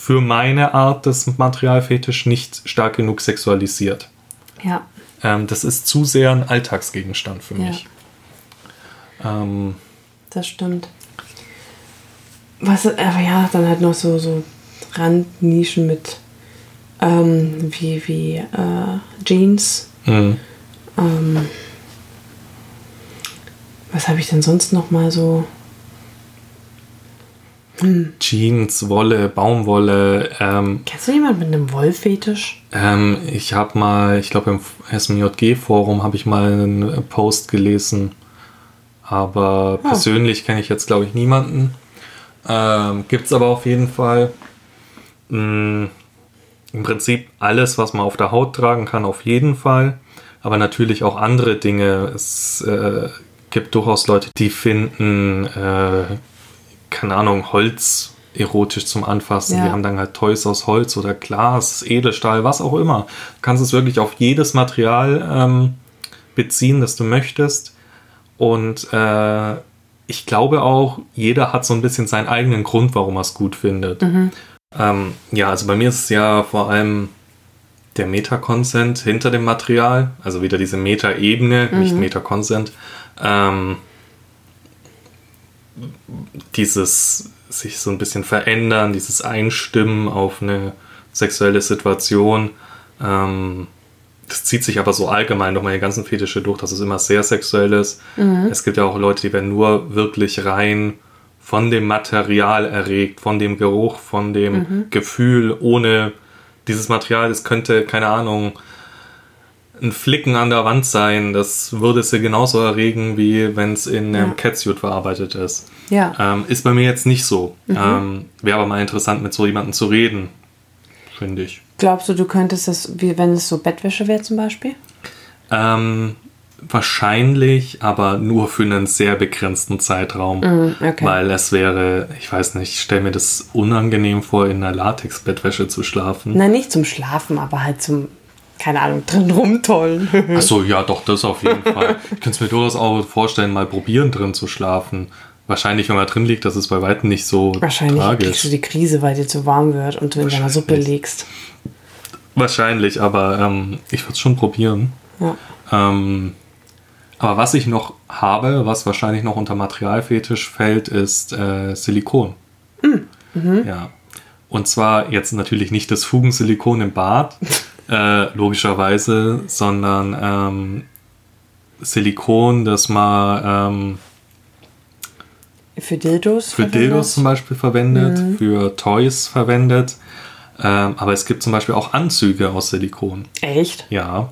Speaker 2: für meine Art des Materialfetisch nicht stark genug sexualisiert.
Speaker 1: Ja.
Speaker 2: Ähm, das ist zu sehr ein Alltagsgegenstand für mich.
Speaker 1: Ja. Ähm, das stimmt. Was, aber ja, dann halt noch so, so Randnischen mit ähm, wie, wie äh, Jeans. Mhm. Ähm, was habe ich denn sonst noch mal so?
Speaker 2: Hm. Jeans, Wolle, Baumwolle. Ähm,
Speaker 1: Kennst du jemanden mit einem Wollfetisch?
Speaker 2: Ähm, ich habe mal, ich glaube im SMJG-Forum habe ich mal einen Post gelesen. Aber oh. persönlich kenne ich jetzt, glaube ich, niemanden. Ähm, Gibt es aber auf jeden Fall. Mh, hm, Im Prinzip alles, was man auf der Haut tragen kann, auf jeden Fall. Aber natürlich auch andere Dinge. Es äh, gibt durchaus Leute, die finden äh, keine Ahnung, Holz erotisch zum Anfassen. Ja. Wir haben dann halt Toys aus Holz oder Glas, Edelstahl, was auch immer. Du kannst es wirklich auf jedes Material ähm, beziehen, das du möchtest. Und äh, ich glaube auch, jeder hat so ein bisschen seinen eigenen Grund, warum er es gut findet. Mhm. Ähm, ja, also bei mir ist es ja vor allem der Meta-Consent hinter dem Material, also wieder diese Meta-Ebene, mhm. nicht Meta-Consent. Ähm, dieses sich so ein bisschen verändern, dieses Einstimmen auf eine sexuelle Situation. Ähm, das zieht sich aber so allgemein durch meine ganzen Fetische durch, dass es immer sehr sexuell ist.
Speaker 1: Mhm.
Speaker 2: Es gibt ja auch Leute, die werden nur wirklich rein von dem Material erregt, von dem Geruch, von dem
Speaker 1: Mhm.
Speaker 2: Gefühl, ohne dieses Material, das könnte, keine Ahnung, ein Flicken an der Wand sein. Das würde sie genauso erregen, wie wenn es in einem
Speaker 1: Ja.
Speaker 2: Catsuit verarbeitet ist.
Speaker 1: Ja.
Speaker 2: Ähm, ist bei mir jetzt nicht so. Ähm, Wäre aber mal interessant, mit so jemandem zu reden, finde ich.
Speaker 1: Glaubst du, du könntest das, wie wenn es so Bettwäsche wäre zum Beispiel?
Speaker 2: Ähm, wahrscheinlich, aber nur für einen sehr begrenzten Zeitraum.
Speaker 1: Mm, okay.
Speaker 2: Weil es wäre, ich weiß nicht, ich stelle mir das unangenehm vor, in einer Latex-Bettwäsche zu schlafen.
Speaker 1: Na, nicht zum Schlafen, aber halt zum, keine Ahnung, drin rumtollen.
Speaker 2: Achso, ja, doch, das auf jeden Fall. Ich könnte es mir durchaus auch vorstellen, mal probieren, drin zu schlafen. Wahrscheinlich, wenn man drin liegt, das ist bei weitem nicht so
Speaker 1: Wahrscheinlich kriegst
Speaker 2: tragisch.
Speaker 1: du die Krise, weil dir zu warm wird und du in deiner Suppe liegst.
Speaker 2: Wahrscheinlich, aber ähm, ich würde es schon probieren.
Speaker 1: Ja.
Speaker 2: Ähm, aber was ich noch habe, was wahrscheinlich noch unter Materialfetisch fällt, ist äh, Silikon. Ja. Und zwar jetzt natürlich nicht das Fugensilikon im Bad, äh, logischerweise, sondern ähm, Silikon, das man ähm,
Speaker 1: Für Dildos?
Speaker 2: für
Speaker 1: verwendet?
Speaker 2: Dildos zum Beispiel verwendet,
Speaker 1: Mhm.
Speaker 2: für Toys verwendet. Ähm, aber es gibt zum Beispiel auch Anzüge aus Silikon.
Speaker 1: Echt?
Speaker 2: Ja.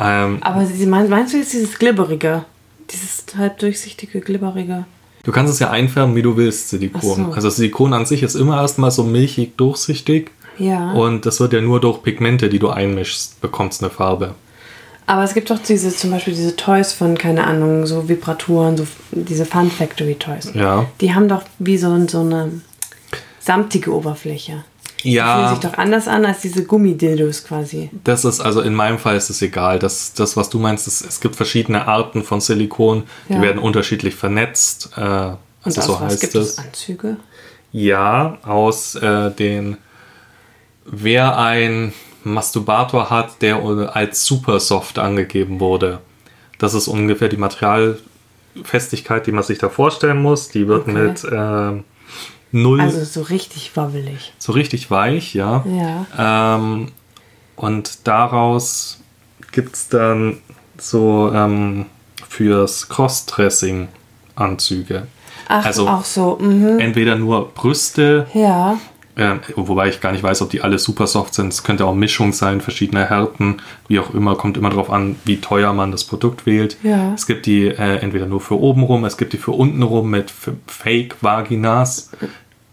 Speaker 2: Ähm,
Speaker 1: Aber meinst du jetzt dieses Glibberige? Dieses halb durchsichtige, glibberige?
Speaker 2: Du kannst es ja einfärben, wie du willst, Silikon.
Speaker 1: So.
Speaker 2: Also Silikon an sich ist immer erstmal so milchig durchsichtig
Speaker 1: Ja.
Speaker 2: und das wird ja nur durch Pigmente, die du einmischst, bekommst eine Farbe.
Speaker 1: Aber es gibt doch diese, zum Beispiel diese Toys von, keine Ahnung, so Vibratoren, so diese Fun Factory Toys.
Speaker 2: Ja.
Speaker 1: Die haben doch wie so, so eine samtige Oberfläche. Die fühlen
Speaker 2: Ja,
Speaker 1: sich doch anders an als diese Gummidildos quasi.
Speaker 2: das ist also in meinem Fall ist es egal. Das, das was du meinst, ist, es gibt verschiedene Arten von Silikon, die
Speaker 1: Ja.
Speaker 2: werden unterschiedlich vernetzt. Äh,
Speaker 1: Und
Speaker 2: also
Speaker 1: aus
Speaker 2: so
Speaker 1: was
Speaker 2: heißt
Speaker 1: gibt
Speaker 2: es.
Speaker 1: es Anzüge?
Speaker 2: Ja, aus äh, den. Wer ein Masturbator hat, der als super soft angegeben wurde. Das ist ungefähr die Materialfestigkeit, die man sich da vorstellen muss. Die wird
Speaker 1: Okay.
Speaker 2: mit ähm, null
Speaker 1: Also so richtig wabbelig.
Speaker 2: so richtig weich, ja.
Speaker 1: Ja.
Speaker 2: Ähm, und daraus gibt es dann so ähm, fürs Crossdressing Anzüge.
Speaker 1: Ach,
Speaker 2: Also-
Speaker 1: auch so. Mhm.
Speaker 2: Entweder nur Brüste,
Speaker 1: Ja.
Speaker 2: Ähm, wobei ich gar nicht weiß, ob die alle super soft sind. Es könnte auch Mischung sein, verschiedene Härten, wie auch immer. Kommt immer darauf an, wie teuer man das Produkt wählt.
Speaker 1: Ja.
Speaker 2: Es gibt die äh, entweder nur für oben rum, es gibt die für unten rum mit Fake-Vaginas.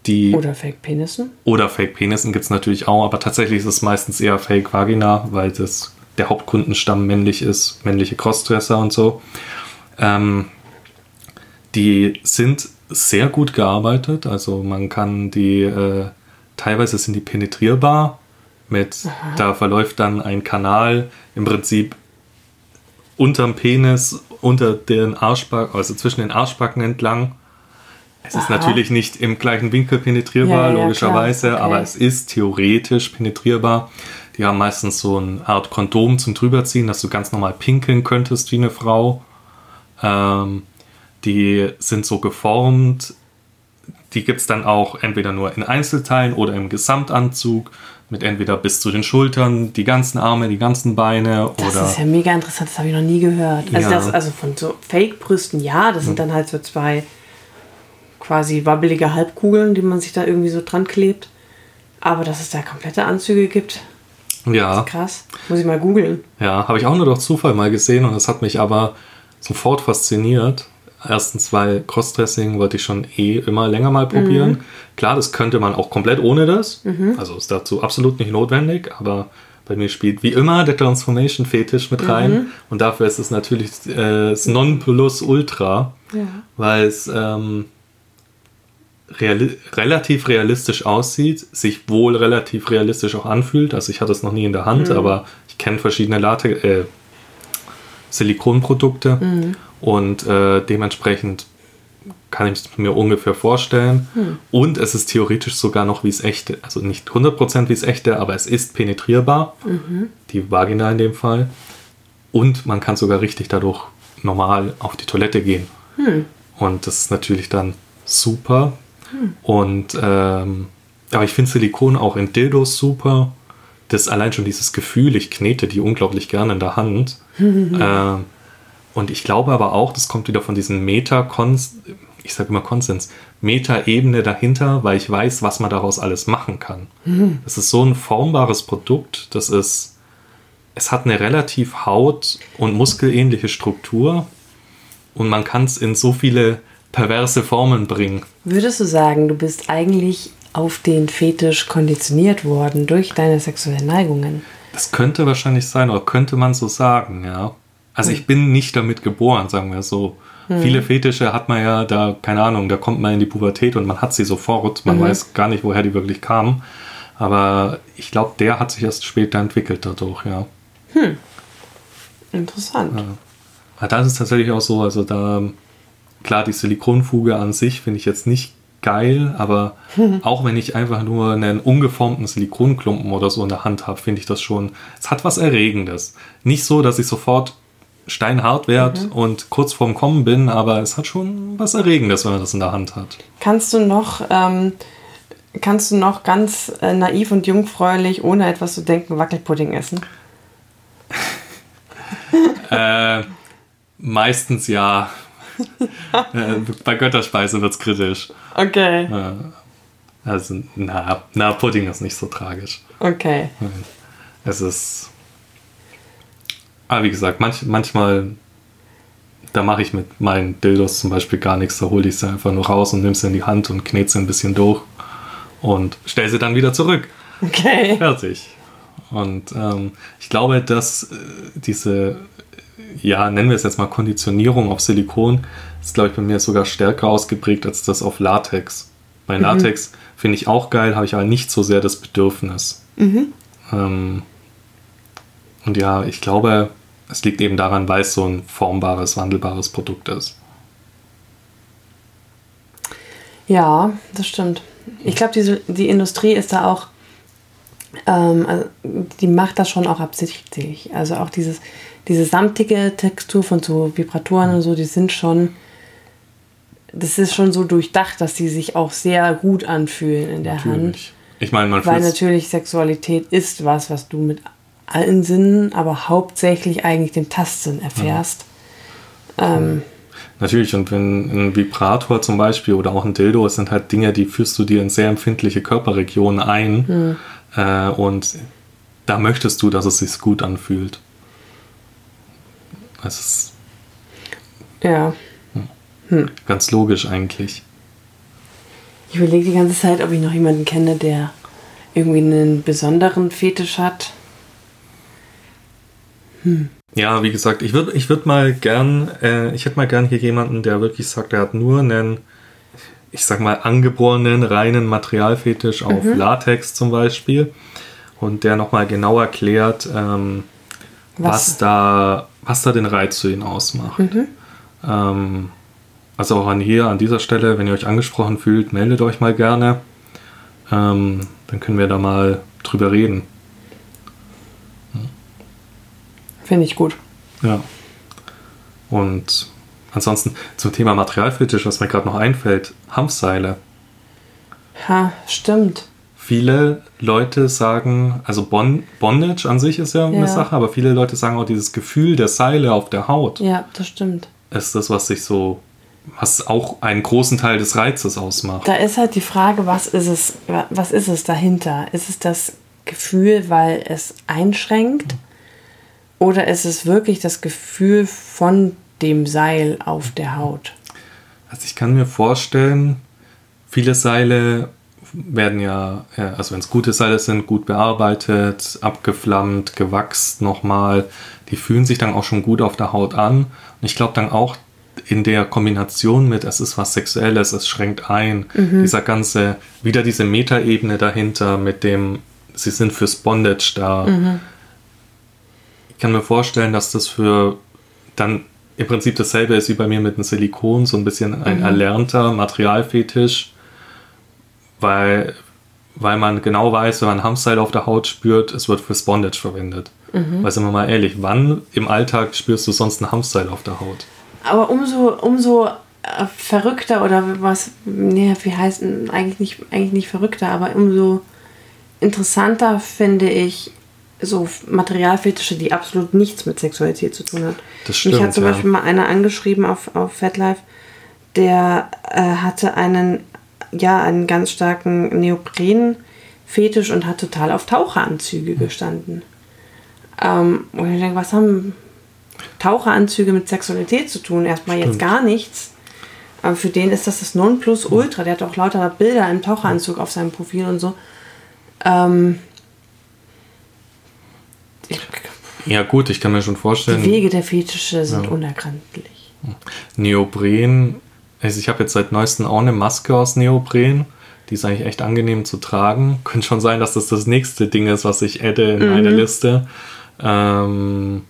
Speaker 2: Die
Speaker 1: Oder Fake-Penissen.
Speaker 2: oder Fake-Penissen gibt es natürlich auch, aber tatsächlich ist es meistens eher Fake-Vagina, weil das der Hauptkundenstamm männlich ist, männliche Crossdresser und so. Ähm, die sind sehr gut gearbeitet, also man kann die, äh, teilweise sind die penetrierbar, mit, da verläuft dann ein Kanal im Prinzip unterm Penis, unter den Arschbacken, also zwischen den Arschbacken entlang. Es ist
Speaker 1: Aha.
Speaker 2: natürlich nicht im gleichen Winkel penetrierbar,
Speaker 1: Ja, ja,
Speaker 2: logischerweise,
Speaker 1: klar.
Speaker 2: aber
Speaker 1: Okay.
Speaker 2: es ist theoretisch penetrierbar. Die haben meistens so eine Art Kondom zum drüberziehen, dass du ganz normal pinkeln könntest wie eine Frau. Ähm, die sind so geformt. Die gibt es dann auch entweder nur in Einzelteilen oder im Gesamtanzug mit entweder bis zu den Schultern, die ganzen Arme, die ganzen Beine
Speaker 1: Das
Speaker 2: oder
Speaker 1: ist ja mega interessant, das habe ich noch nie gehört. Also,
Speaker 2: Ja.
Speaker 1: das, also von so Fake-Brüsten, ja, das sind dann halt so zwei quasi wabbelige Halbkugeln, die man sich da irgendwie so dran klebt. Aber dass es da komplette Anzüge gibt,
Speaker 2: ja,
Speaker 1: krass. Muss ich mal googeln.
Speaker 2: ja, habe ich auch nur durch Zufall mal gesehen und das hat mich aber sofort fasziniert. Erstens, weil Crossdressing wollte ich schon eh immer länger mal probieren. Klar, das könnte man auch komplett ohne das. Also ist dazu absolut nicht notwendig, aber bei mir spielt wie immer der Transformation-Fetisch mit rein. Und dafür ist es natürlich äh, das Nonplusultra,
Speaker 1: Ja.
Speaker 2: weil es ähm, reali relativ realistisch aussieht, sich wohl relativ realistisch auch anfühlt. Also ich hatte es noch nie in der Hand, aber ich kenne verschiedene Latex, äh, Silikonprodukte und äh, dementsprechend kann ich es mir ungefähr vorstellen. Und es ist theoretisch sogar noch wie es echte, also nicht 100% wie es echte, aber es ist penetrierbar, die Vagina in dem Fall. Und man kann sogar richtig dadurch normal auf die Toilette gehen. Und das ist natürlich dann super. Und ähm, aber ich finde Silikon auch in Dildos super. Das allein schon dieses Gefühl, ich knete die unglaublich gerne in der Hand. ähm, und ich glaube aber auch, das kommt wieder von diesen meta ich sage immer Konsens, Meta-Ebene dahinter, weil ich weiß, was man daraus alles machen kann. Mhm. Das ist so ein formbares Produkt, das ist, es hat eine relativ haut- und muskelähnliche Struktur und man kann es in so viele perverse Formen bringen.
Speaker 1: Würdest du sagen, du bist eigentlich auf den Fetisch konditioniert worden durch deine sexuellen Neigungen?
Speaker 2: Das könnte wahrscheinlich sein, oder könnte man so sagen, ja. Also ich bin nicht damit geboren, sagen wir so. Hm. Viele Fetische hat man ja da, keine Ahnung, da kommt man in die Pubertät und man hat sie sofort. Man mhm. weiß gar nicht, woher die wirklich kamen. Aber ich glaube, der hat sich erst später entwickelt dadurch, ja. Hm.
Speaker 1: Interessant. Ja.
Speaker 2: Aber da ist es tatsächlich auch so, also da, klar, die Silikonfuge an sich finde ich jetzt nicht geil, aber auch wenn ich einfach nur einen ungeformten Silikonklumpen oder so in der Hand habe, finde ich das schon, es hat was Erregendes. Nicht so, dass ich sofort steinhart werde mhm. und kurz vorm Kommen bin, aber es hat schon was Erregendes, wenn man das in der Hand hat.
Speaker 1: Kannst du noch, ähm, kannst du noch ganz äh, naiv und jungfräulich, ohne etwas zu denken, Wackelpudding essen?
Speaker 2: äh, meistens ja. äh, bei Götterspeise wird es kritisch.
Speaker 1: Okay.
Speaker 2: Also, na, na, Pudding ist nicht so tragisch.
Speaker 1: Okay.
Speaker 2: Es ist aber wie gesagt, manch, manchmal, da mache ich mit meinen Dildos zum Beispiel gar nichts. Da hole ich sie einfach nur raus und nehme sie in die Hand und knete sie ein bisschen durch und stelle sie dann wieder zurück.
Speaker 1: Okay.
Speaker 2: Fertig. Und ähm, ich glaube, dass äh, diese, ja, nennen wir es jetzt mal Konditionierung auf Silikon, ist, glaube ich, bei mir sogar stärker ausgeprägt als das auf Latex. Bei mhm. Latex finde ich auch geil, habe ich aber nicht so sehr das Bedürfnis. Mhm. Ähm, und ja, ich glaube, es liegt eben daran, weil es so ein formbares, wandelbares Produkt ist.
Speaker 1: Ja, das stimmt. Ich glaube, die, die Industrie ist da auch, ähm, also die macht das schon auch absichtlich. Also auch dieses, diese samtige Textur von so Vibratoren und so, die sind schon, das ist schon so durchdacht, dass die sich auch sehr gut anfühlen in der natürlich. Hand.
Speaker 2: Ich meine, man
Speaker 1: Weil natürlich Sexualität ist was, was du mit allen Sinnen, aber hauptsächlich eigentlich den Tastsinn erfährst. Ja. Ähm,
Speaker 2: Natürlich, und wenn ein Vibrator zum Beispiel oder auch ein Dildo, es sind halt Dinge, die führst du dir in sehr empfindliche Körperregionen ein. Mhm. Äh, und da möchtest du, dass es sich gut anfühlt. Es ist.
Speaker 1: Ja.
Speaker 2: Hm. Ganz logisch eigentlich.
Speaker 1: Ich überlege die ganze Zeit, ob ich noch jemanden kenne, der irgendwie einen besonderen Fetisch hat.
Speaker 2: Hm. Ja, wie gesagt, ich würde ich würd mal gern, äh, ich hätte mal gern hier jemanden, der wirklich sagt, er hat nur einen, ich sag mal, angeborenen, reinen Materialfetisch auf mhm. Latex zum Beispiel und der nochmal genau erklärt, ähm, was? was? da, was da den Reiz zu ihnen ausmacht. Mhm. Ähm, also auch an hier, an dieser Stelle, wenn ihr euch angesprochen fühlt, meldet euch mal gerne. Ähm, dann können wir da mal drüber reden.
Speaker 1: Finde ich gut.
Speaker 2: Ja. Und ansonsten zum Thema Materialfetisch, was mir gerade noch einfällt, Hanfseile.
Speaker 1: Ha, stimmt.
Speaker 2: Viele Leute sagen, also Bondage an sich ist ja, ja, eine Sache, aber viele Leute sagen auch dieses Gefühl der Seile auf der Haut.
Speaker 1: Ja, das stimmt.
Speaker 2: Ist das, was sich so, was auch einen großen Teil des Reizes ausmacht.
Speaker 1: Da ist halt die Frage, was ist es, was ist es dahinter? Ist es das Gefühl, weil es einschränkt? Oder ist es wirklich das Gefühl von dem Seil auf der Haut?
Speaker 2: Also ich kann mir vorstellen, viele Seile werden ja, also wenn es gute Seile sind, gut bearbeitet, abgeflammt, gewachst nochmal. Die fühlen sich dann auch schon gut auf der Haut an. Und ich glaube dann auch in der Kombination mit, es ist was Sexuelles, es schränkt ein, mhm. dieser ganze, wieder diese Metaebene dahinter mit dem, sie sind fürs Bondage da. Mhm ich kann mir vorstellen, dass das für dann im Prinzip dasselbe ist wie bei mir mit dem Silikon, so ein bisschen ein mhm. erlernter Materialfetisch, weil, weil man genau weiß, wenn man Hamstyle auf der Haut spürt, es wird fürs Bondage verwendet. Mhm. Weil, sind wir mal ehrlich, wann im Alltag spürst du sonst einen Hamstyle auf der Haut?
Speaker 1: Aber umso, umso äh, verrückter oder was, nee, wie heißt eigentlich nicht, eigentlich nicht verrückter, aber umso interessanter finde ich so Materialfetische, die absolut nichts mit Sexualität zu tun hat.
Speaker 2: Das stimmt,
Speaker 1: Mich hat zum
Speaker 2: ja.
Speaker 1: Beispiel mal einer angeschrieben auf, auf FatLife, der äh, hatte einen, ja, einen ganz starken Neopren-Fetisch und hat total auf Taucheranzüge gestanden. Ähm, und ich denke, was haben Taucheranzüge mit Sexualität zu tun? Erstmal jetzt
Speaker 2: Stimmt.
Speaker 1: gar nichts. Aber für den ist das das Nonplusultra. Der hat auch lauter Bilder im Taucheranzug auf seinem Profil und so. Ähm,
Speaker 2: Ja, gut, ich kann mir schon vorstellen.
Speaker 1: die Wege der Fetische sind unergründlich.
Speaker 2: Neopren, also ich habe jetzt seit neuestem auch eine Maske aus Neopren. Die ist eigentlich echt angenehm zu tragen. Könnte schon sein, dass das das nächste Ding ist, was ich adde in meine Liste. Ähm,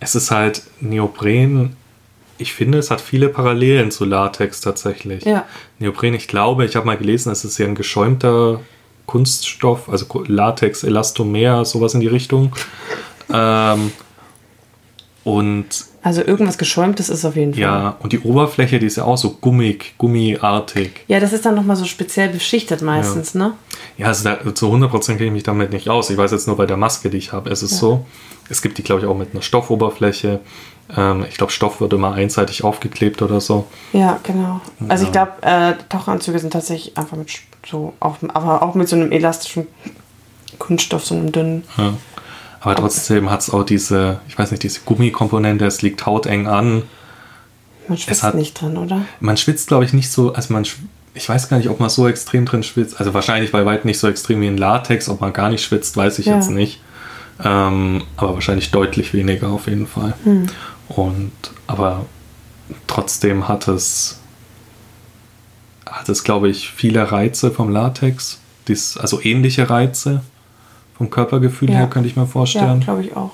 Speaker 2: es ist halt Neopren. Ich finde, es hat viele Parallelen zu Latex tatsächlich.
Speaker 1: Ja.
Speaker 2: Neopren, ich glaube, ich habe mal gelesen, es ist ja ein geschäumter Kunststoff, also Latex, Elastomer, sowas in die Richtung. Ähm, und
Speaker 1: Also irgendwas Geschäumtes ist auf jeden Fall.
Speaker 2: ja, und die Oberfläche, die ist ja auch so gummig, gummiartig.
Speaker 1: Ja, das ist dann nochmal so speziell beschichtet meistens, ne?
Speaker 2: Ja, also da, zu 100% kenne ich mich damit nicht aus. Ich weiß jetzt nur bei der Maske, die ich habe, ist es so. Es gibt die, glaube ich, auch mit einer Stoffoberfläche. Ähm, ich glaube, Stoff wird immer einseitig aufgeklebt oder so.
Speaker 1: Ja, genau. Also ich glaube, äh, Taucheranzüge sind tatsächlich einfach mit sch- so, auch, aber auch mit so einem elastischen Kunststoff, so einem dünnen.
Speaker 2: Ja. Aber trotzdem hat es auch diese, ich weiß nicht, diese Gummikomponente, es liegt hauteng an.
Speaker 1: Man schwitzt
Speaker 2: hat-
Speaker 1: nicht dran, oder?
Speaker 2: Man schwitzt, glaube ich, nicht so, also man, ich weiß gar nicht, ob man so extrem drin schwitzt. Also wahrscheinlich bei weitem nicht so extrem wie in Latex. Ob man gar nicht schwitzt, weiß ich
Speaker 1: Ja.
Speaker 2: jetzt nicht. Ähm, aber wahrscheinlich deutlich weniger auf jeden Fall. Und aber trotzdem hat es, hat es, glaube ich, viele Reize vom Latex. Dies, also ähnliche Reize vom Körpergefühl
Speaker 1: Ja.
Speaker 2: her, könnte ich mir
Speaker 1: Ja,
Speaker 2: vorstellen.
Speaker 1: glaube ich auch.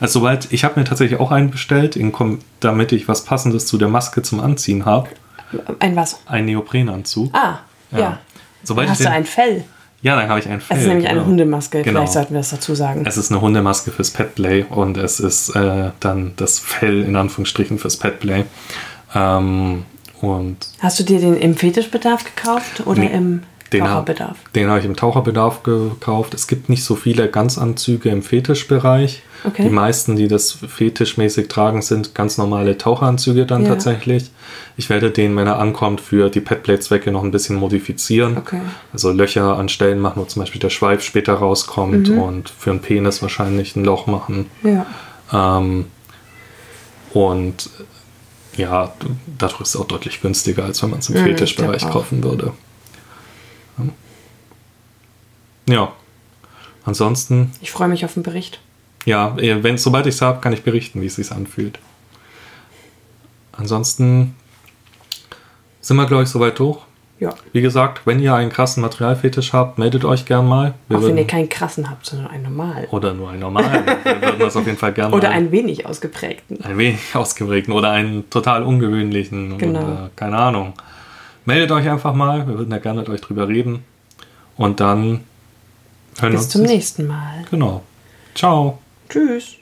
Speaker 2: Also sobald, ich habe mir tatsächlich auch einen bestellt, in, damit ich was Passendes zu der Maske zum Anziehen habe.
Speaker 1: Ein was?
Speaker 2: Einen Neoprenanzug.
Speaker 1: Ah, ja.
Speaker 2: Sobald
Speaker 1: Hast
Speaker 2: ich
Speaker 1: du
Speaker 2: den,
Speaker 1: ein Fell?
Speaker 2: ja, dann habe ich ein Fell.
Speaker 1: Es ist nämlich eine
Speaker 2: genau.
Speaker 1: Hundemaske.
Speaker 2: Genau.
Speaker 1: Vielleicht sollten wir das dazu sagen.
Speaker 2: Es ist eine Hundemaske fürs Petplay und es ist äh, dann das Fell in Anführungsstrichen fürs Petplay. Ähm, und
Speaker 1: Hast du dir den im Fetischbedarf gekauft oder
Speaker 2: Nee,
Speaker 1: im
Speaker 2: den
Speaker 1: Taucherbedarf?
Speaker 2: Den habe ich im Taucherbedarf gekauft. Es gibt nicht so viele Ganzanzüge im Fetischbereich.
Speaker 1: Okay.
Speaker 2: Die meisten, die das fetischmäßig tragen, sind ganz normale Taucheranzüge dann
Speaker 1: Ja.
Speaker 2: tatsächlich. Ich werde den, wenn er ankommt, für die Petplay-Zwecke noch ein bisschen modifizieren.
Speaker 1: Okay.
Speaker 2: Also Löcher an Stellen machen, wo zum Beispiel der Schweif später rauskommt
Speaker 1: Mhm.
Speaker 2: und für einen Penis wahrscheinlich ein Loch machen.
Speaker 1: Ja.
Speaker 2: Ähm, und ja, dadurch ist es auch deutlich günstiger, als wenn man es im
Speaker 1: Mhm,
Speaker 2: Fetischbereich kaufen würde. Ja. Ansonsten,
Speaker 1: Ich freue mich auf den Bericht.
Speaker 2: ja, wenn, sobald ich es habe, kann ich berichten, wie es sich anfühlt. Ansonsten sind wir, glaube ich, soweit durch.
Speaker 1: Ja.
Speaker 2: Wie gesagt, wenn ihr einen krassen Materialfetisch habt, meldet euch gern mal. Wir
Speaker 1: Auch wenn ihr keinen krassen habt, sondern einen normal.
Speaker 2: oder nur einen normalen. wir würden das auf jeden Fall gerne
Speaker 1: Oder einen wenig ausgeprägten.
Speaker 2: ein wenig ausgeprägten oder einen total ungewöhnlichen.
Speaker 1: Genau.
Speaker 2: Oder, keine Ahnung. Meldet euch einfach mal. Wir würden da gerne mit euch drüber reden. Und dann hören wir
Speaker 1: Bis
Speaker 2: uns.
Speaker 1: zum nächsten Mal.
Speaker 2: Genau. Ciao.
Speaker 1: Tschüss.